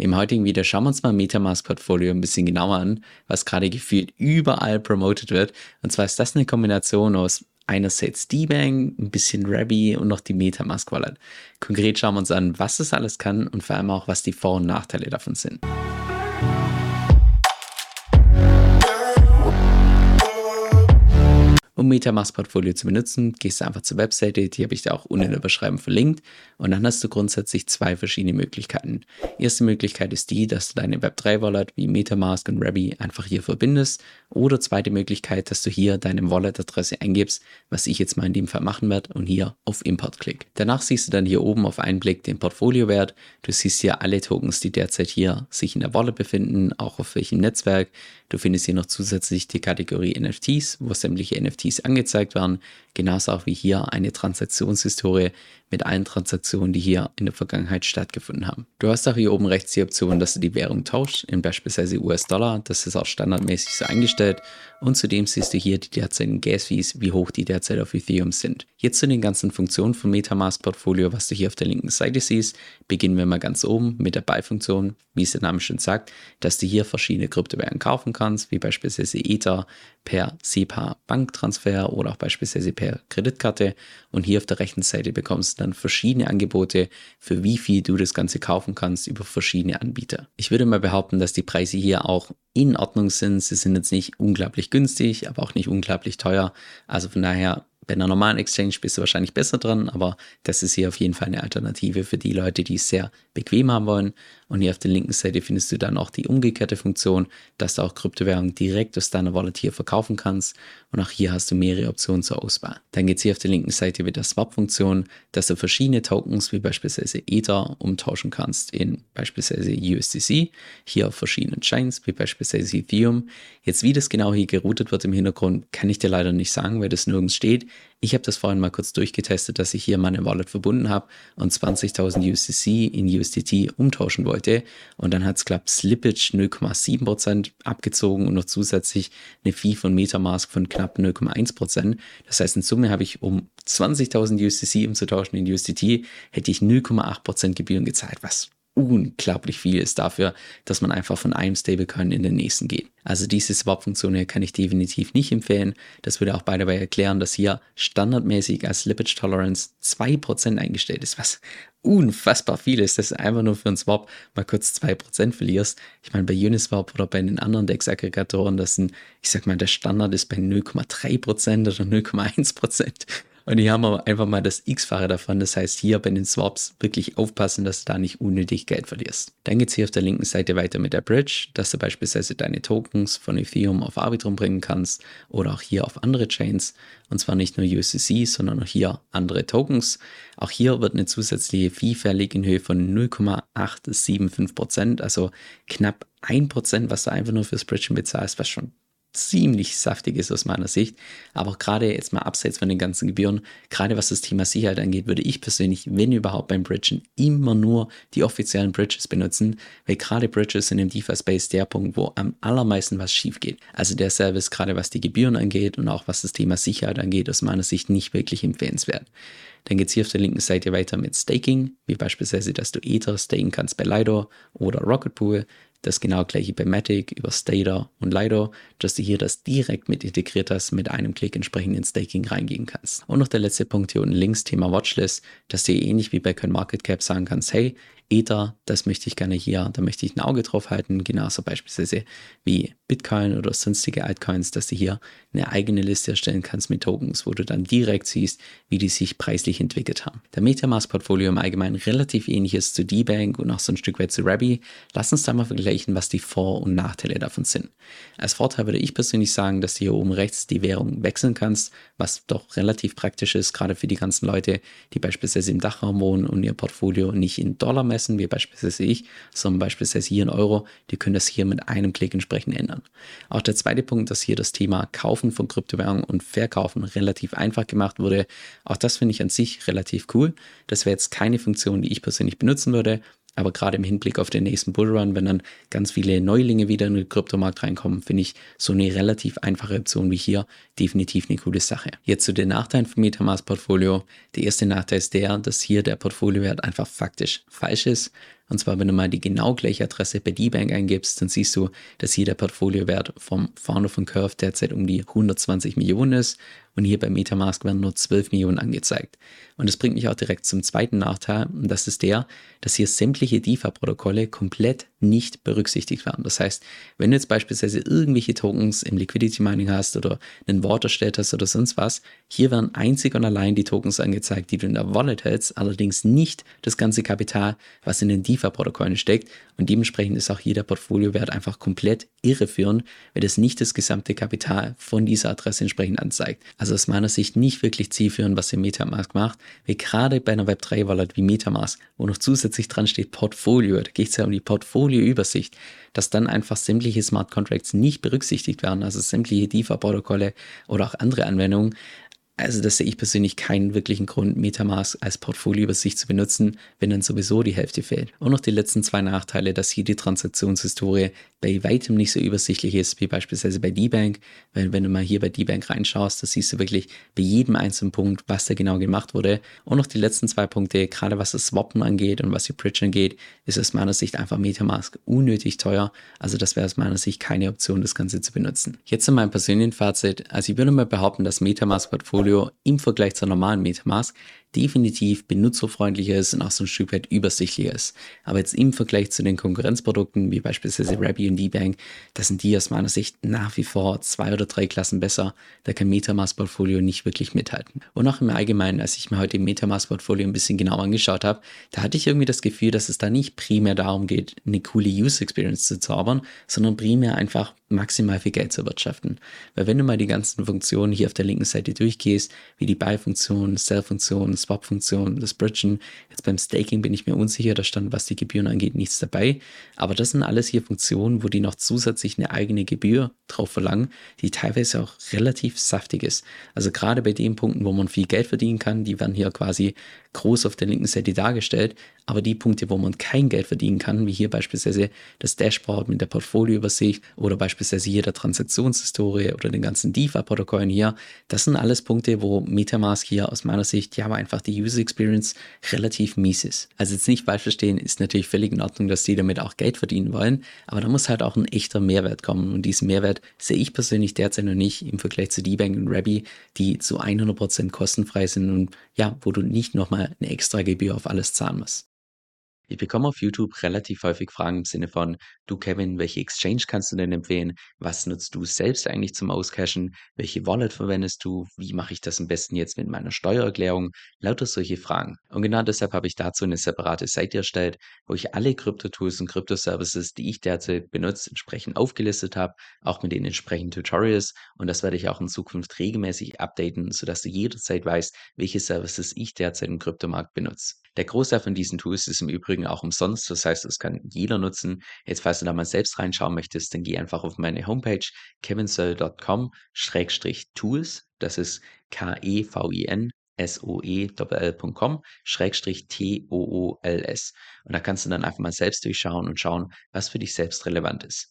Im heutigen Video schauen wir uns mal Metamask Portfolio ein bisschen genauer an, was gerade gefühlt überall promoted wird. Und zwar ist das eine Kombination aus einerseits D-Bank, ein bisschen Rabby und noch die Metamask Wallet. Konkret schauen wir uns an, was das alles kann und vor allem auch, was die Vor- und Nachteile davon sind. Um Metamask Portfolio zu benutzen, gehst du einfach zur Webseite, die habe ich da auch unten in der Beschreibung verlinkt und dann hast du grundsätzlich zwei verschiedene Möglichkeiten. Erste Möglichkeit ist die, dass du deine Web3 Wallet wie Metamask und Rabby einfach hier verbindest oder zweite Möglichkeit, dass du hier deine Wallet-Adresse eingibst, was ich jetzt mal in dem Fall machen werde und hier auf Import klick. Danach siehst du dann hier oben auf einen Blick den Portfoliowert. Du siehst hier alle Tokens, die derzeit hier sich in der Wallet befinden, auch auf welchem Netzwerk. Du findest hier noch zusätzlich die Kategorie NFTs, wo sämtliche NFTs angezeigt werden. Genauso auch wie hier eine Transaktionshistorie mit allen Transaktionen, die hier in der Vergangenheit stattgefunden haben. Du hast auch hier oben rechts die Option, dass du die Währung tauschst, in beispielsweise US-Dollar. Das ist auch standardmäßig so eingestellt. Und zudem siehst du hier die derzeitigen Gas-Fees, wie hoch die derzeit auf Ethereum sind. Jetzt zu den ganzen Funktionen vom Metamask Portfolio, was du hier auf der linken Seite siehst. Beginnen wir mal ganz oben mit der Buy-Funktion, wie es der Name schon sagt, dass du hier verschiedene Kryptowährungen kaufen kannst, wie beispielsweise Ether per SEPA Banktransfer oder auch beispielsweise per Kreditkarte. Und hier auf der rechten Seite bekommst du dann verschiedene Angebote, für wie viel du das Ganze kaufen kannst über verschiedene Anbieter. Ich würde mal behaupten, dass die Preise hier auch in Ordnung sind. Sie sind jetzt nicht unglaublich günstig, aber auch nicht unglaublich teuer. Also von daher bei einer normalen Exchange bist du wahrscheinlich besser dran, aber das ist hier auf jeden Fall eine Alternative für die Leute, die es sehr bequem haben wollen. Und hier auf der linken Seite findest du dann auch die umgekehrte Funktion, dass du auch Kryptowährungen direkt aus deiner Wallet hier verkaufen kannst. Und auch hier hast du mehrere Optionen zur Auswahl. Dann geht es hier auf der linken Seite mit der Swap-Funktion, dass du verschiedene Tokens wie beispielsweise Ether umtauschen kannst in beispielsweise USDC, hier auf verschiedenen Chains wie beispielsweise Ethereum. Jetzt wie das genau hier geroutet wird im Hintergrund, kann ich dir leider nicht sagen, weil das nirgends steht. Ich habe das vorhin mal kurz durchgetestet, dass ich hier meine Wallet verbunden habe und 20.000 USDC in USDT umtauschen wollte. Und dann hat es klappt Slippage 0,7% abgezogen und noch zusätzlich eine Fee von Metamask von knapp 0,1%. Das heißt, in Summe habe ich, um 20.000 USDC umzutauschen in USDT, hätte ich 0,8% Gebühren gezahlt, was unglaublich viel ist dafür, dass man einfach von einem Stablecoin in den nächsten geht. Also diese Swap-Funktion hier kann ich definitiv nicht empfehlen. Das würde auch the way erklären, dass hier standardmäßig als Slippage Tolerance 2% eingestellt ist, was unfassbar viel ist, dass du einfach nur für einen Swap mal kurz 2% verlierst. Ich meine, bei Uniswap oder bei den anderen DEX-Aggregatoren, das sind, ich sag mal, der Standard ist bei 0,3% oder 0,1%. Und hier haben wir einfach mal das X-Fache davon. Das heißt, hier bei den Swaps wirklich aufpassen, dass du da nicht unnötig Geld verlierst. Dann geht es hier auf der linken Seite weiter mit der Bridge, dass du beispielsweise deine Tokens von Ethereum auf Arbitrum bringen kannst oder auch hier auf andere Chains. Und zwar nicht nur USDC, sondern auch hier andere Tokens. Auch hier wird eine zusätzliche Fee fällig in Höhe von 0,875%, also knapp 1%, was du einfach nur fürs Bridgen bezahlst, was schon ziemlich saftig ist aus meiner Sicht. Aber gerade jetzt mal abseits von den ganzen Gebühren, gerade was das Thema Sicherheit angeht, würde ich persönlich, wenn überhaupt beim Bridgen, immer nur die offiziellen Bridges benutzen, weil gerade Bridges sind im DeFi-Space der Punkt, wo am allermeisten was schief geht. Also der Service, gerade was die Gebühren angeht und auch was das Thema Sicherheit angeht, aus meiner Sicht nicht wirklich empfehlenswert. Dann geht es hier auf der linken Seite weiter mit Staking, wie beispielsweise, dass du Ether staken kannst bei Lido oder Rocket Pool. Das genau gleiche bei Matic über Stader und Lido, dass du hier das direkt mit integriert hast, mit einem Klick entsprechend in Staking reingehen kannst. Und noch der letzte Punkt hier unten links, Thema Watchlist, dass du ähnlich wie bei CoinMarketCap sagen kannst, hey, Ether, das möchte ich gerne hier, da möchte ich ein Auge drauf halten, genauso beispielsweise wie Bitcoin oder sonstige Altcoins, dass du hier eine eigene Liste erstellen kannst mit Tokens, wo du dann direkt siehst, wie die sich preislich entwickelt haben. Der Metamask-Portfolio im Allgemeinen relativ ähnlich ist zu D-Bank und auch so ein Stück weit zu Rabby. Lass uns da mal vergleichen, was die Vor- und Nachteile davon sind. Als Vorteil würde ich persönlich sagen, dass du hier oben rechts die Währung wechseln kannst, was doch relativ praktisch ist, gerade für die ganzen Leute, die beispielsweise im Dachraum wohnen und ihr Portfolio nicht in Dollar messen, wie beispielsweise ich, sondern beispielsweise hier in Euro. Die können das hier mit einem Klick entsprechend ändern. Auch der zweite Punkt, dass hier das Thema Kaufen von Kryptowährungen und Verkaufen relativ einfach gemacht wurde. Auch das finde ich an sich relativ cool. Das wäre jetzt keine Funktion, die ich persönlich benutzen würde. Aber gerade im Hinblick auf den nächsten Bullrun, wenn dann ganz viele Neulinge wieder in den Kryptomarkt reinkommen, finde ich so eine relativ einfache Option wie hier definitiv eine coole Sache. Jetzt zu den Nachteilen vom Metamask Portfolio. Der erste Nachteil ist der, dass hier der Portfoliowert einfach faktisch falsch ist. Und zwar, wenn du mal die genau gleiche Adresse bei D-Bank eingibst, dann siehst du, dass hier der Portfoliowert vom Founder von Curve derzeit um die 120 Millionen ist und hier bei Metamask werden nur 12 Millionen angezeigt. Und das bringt mich auch direkt zum zweiten Nachteil und das ist der, dass hier sämtliche DeFi-Protokolle komplett nicht berücksichtigt werden. Das heißt, wenn du jetzt beispielsweise irgendwelche Tokens im Liquidity Mining hast oder einen Wort erstellt hast oder sonst was, hier werden einzig und allein die Tokens angezeigt, die du in der Wallet hältst, allerdings nicht das ganze Kapital, was in den DeFi-Protokollen steckt. Und dementsprechend ist auch jeder Portfoliowert einfach komplett irreführend, weil das nicht das gesamte Kapital von dieser Adresse entsprechend anzeigt. Also aus meiner Sicht nicht wirklich zielführend, was ihr Metamask macht, weil gerade bei einer Web3-Wallet wie Metamask, wo noch zusätzlich dran steht Portfolio, da geht es ja um die Portfolioübersicht, dass dann einfach sämtliche Smart Contracts nicht berücksichtigt werden, also sämtliche DeFi-Protokolle oder auch andere Anwendungen, also das sehe ich persönlich keinen wirklichen Grund, Metamask als Portfolioübersicht zu benutzen, wenn dann sowieso die Hälfte fehlt. Und noch die letzten zwei Nachteile, dass hier die Transaktionshistorie bei weitem nicht so übersichtlich ist wie beispielsweise bei D-Bank, weil wenn du mal hier bei D-Bank reinschaust, da siehst du wirklich bei jedem einzelnen Punkt, was da genau gemacht wurde. Und noch die letzten zwei Punkte, gerade was das Swappen angeht und was die Bridge angeht, ist aus meiner Sicht einfach Metamask unnötig teuer. Also das wäre aus meiner Sicht keine Option, das Ganze zu benutzen. Jetzt zu meinem persönlichen Fazit. Also ich würde mal behaupten, dass Metamask Portfolio im Vergleich zur normalen Metamask definitiv benutzerfreundlicher ist und auch so ein Stück weit übersichtlicher ist. Aber jetzt im Vergleich zu den Konkurrenzprodukten, wie beispielsweise Rabby und D-Bank, da sind die aus meiner Sicht nach wie vor zwei oder drei Klassen besser. Da kann Metamask-Portfolio nicht wirklich mithalten. Und auch im Allgemeinen, als ich mir heute Metamask-Portfolio ein bisschen genauer angeschaut habe, da hatte ich irgendwie das Gefühl, dass es da nicht primär darum geht, eine coole User Experience zu zaubern, sondern primär einfach maximal viel Geld zu erwirtschaften. Weil wenn du mal die ganzen Funktionen hier auf der linken Seite durchgehst, wie die Buy-Funktion, Sell-Funktion, Swap-Funktion, das Bridgen, jetzt beim Staking bin ich mir unsicher, da stand, was die Gebühren angeht, nichts dabei. Aber das sind alles hier Funktionen, wo die noch zusätzlich eine eigene Gebühr drauf verlangen, die teilweise auch relativ saftig ist. Also gerade bei den Punkten, wo man viel Geld verdienen kann, die werden hier quasi groß auf der linken Seite dargestellt. Aber die Punkte, wo man kein Geld verdienen kann, wie hier beispielsweise das Dashboard mit der Portfolioübersicht oder beispielsweise hier der Transaktionshistorie oder den ganzen DeFi-Protokollen hier, das sind alles Punkte, wo Metamask hier aus meiner Sicht ja aber einfach die User Experience relativ mies ist. Also jetzt nicht falsch verstehen, ist natürlich völlig in Ordnung, dass die damit auch Geld verdienen wollen, aber da muss halt auch ein echter Mehrwert kommen und diesen Mehrwert sehe ich persönlich derzeit noch nicht im Vergleich zu D-Bank und Rabby, die zu 100% kostenfrei sind und ja, wo du nicht nochmal eine extra Gebühr auf alles zahlen musst. Ich bekomme auf YouTube relativ häufig Fragen im Sinne von, du Kevin, welche Exchange kannst du denn empfehlen? Was nutzt du selbst eigentlich zum Auscashen? Welche Wallet verwendest du? Wie mache ich das am besten jetzt mit meiner Steuererklärung? Lauter solche Fragen. Und genau deshalb habe ich dazu eine separate Seite erstellt, wo ich alle Krypto-Tools und Krypto-Services, die ich derzeit benutze, entsprechend aufgelistet habe, auch mit den entsprechenden Tutorials. Und das werde ich auch in Zukunft regelmäßig updaten, sodass du jederzeit weißt, welche Services ich derzeit im Kryptomarkt benutze. Der Großteil von diesen Tools ist im Übrigen auch umsonst, das heißt, das kann jeder nutzen. Jetzt, falls du da mal selbst reinschauen möchtest, dann geh einfach auf meine Homepage kevinsoe.com-tools, das ist K-E-V-I-N soe.com Schrägstrich T-O-O-L-S. Und da kannst du dann einfach mal selbst durchschauen und schauen, was für dich selbst relevant ist.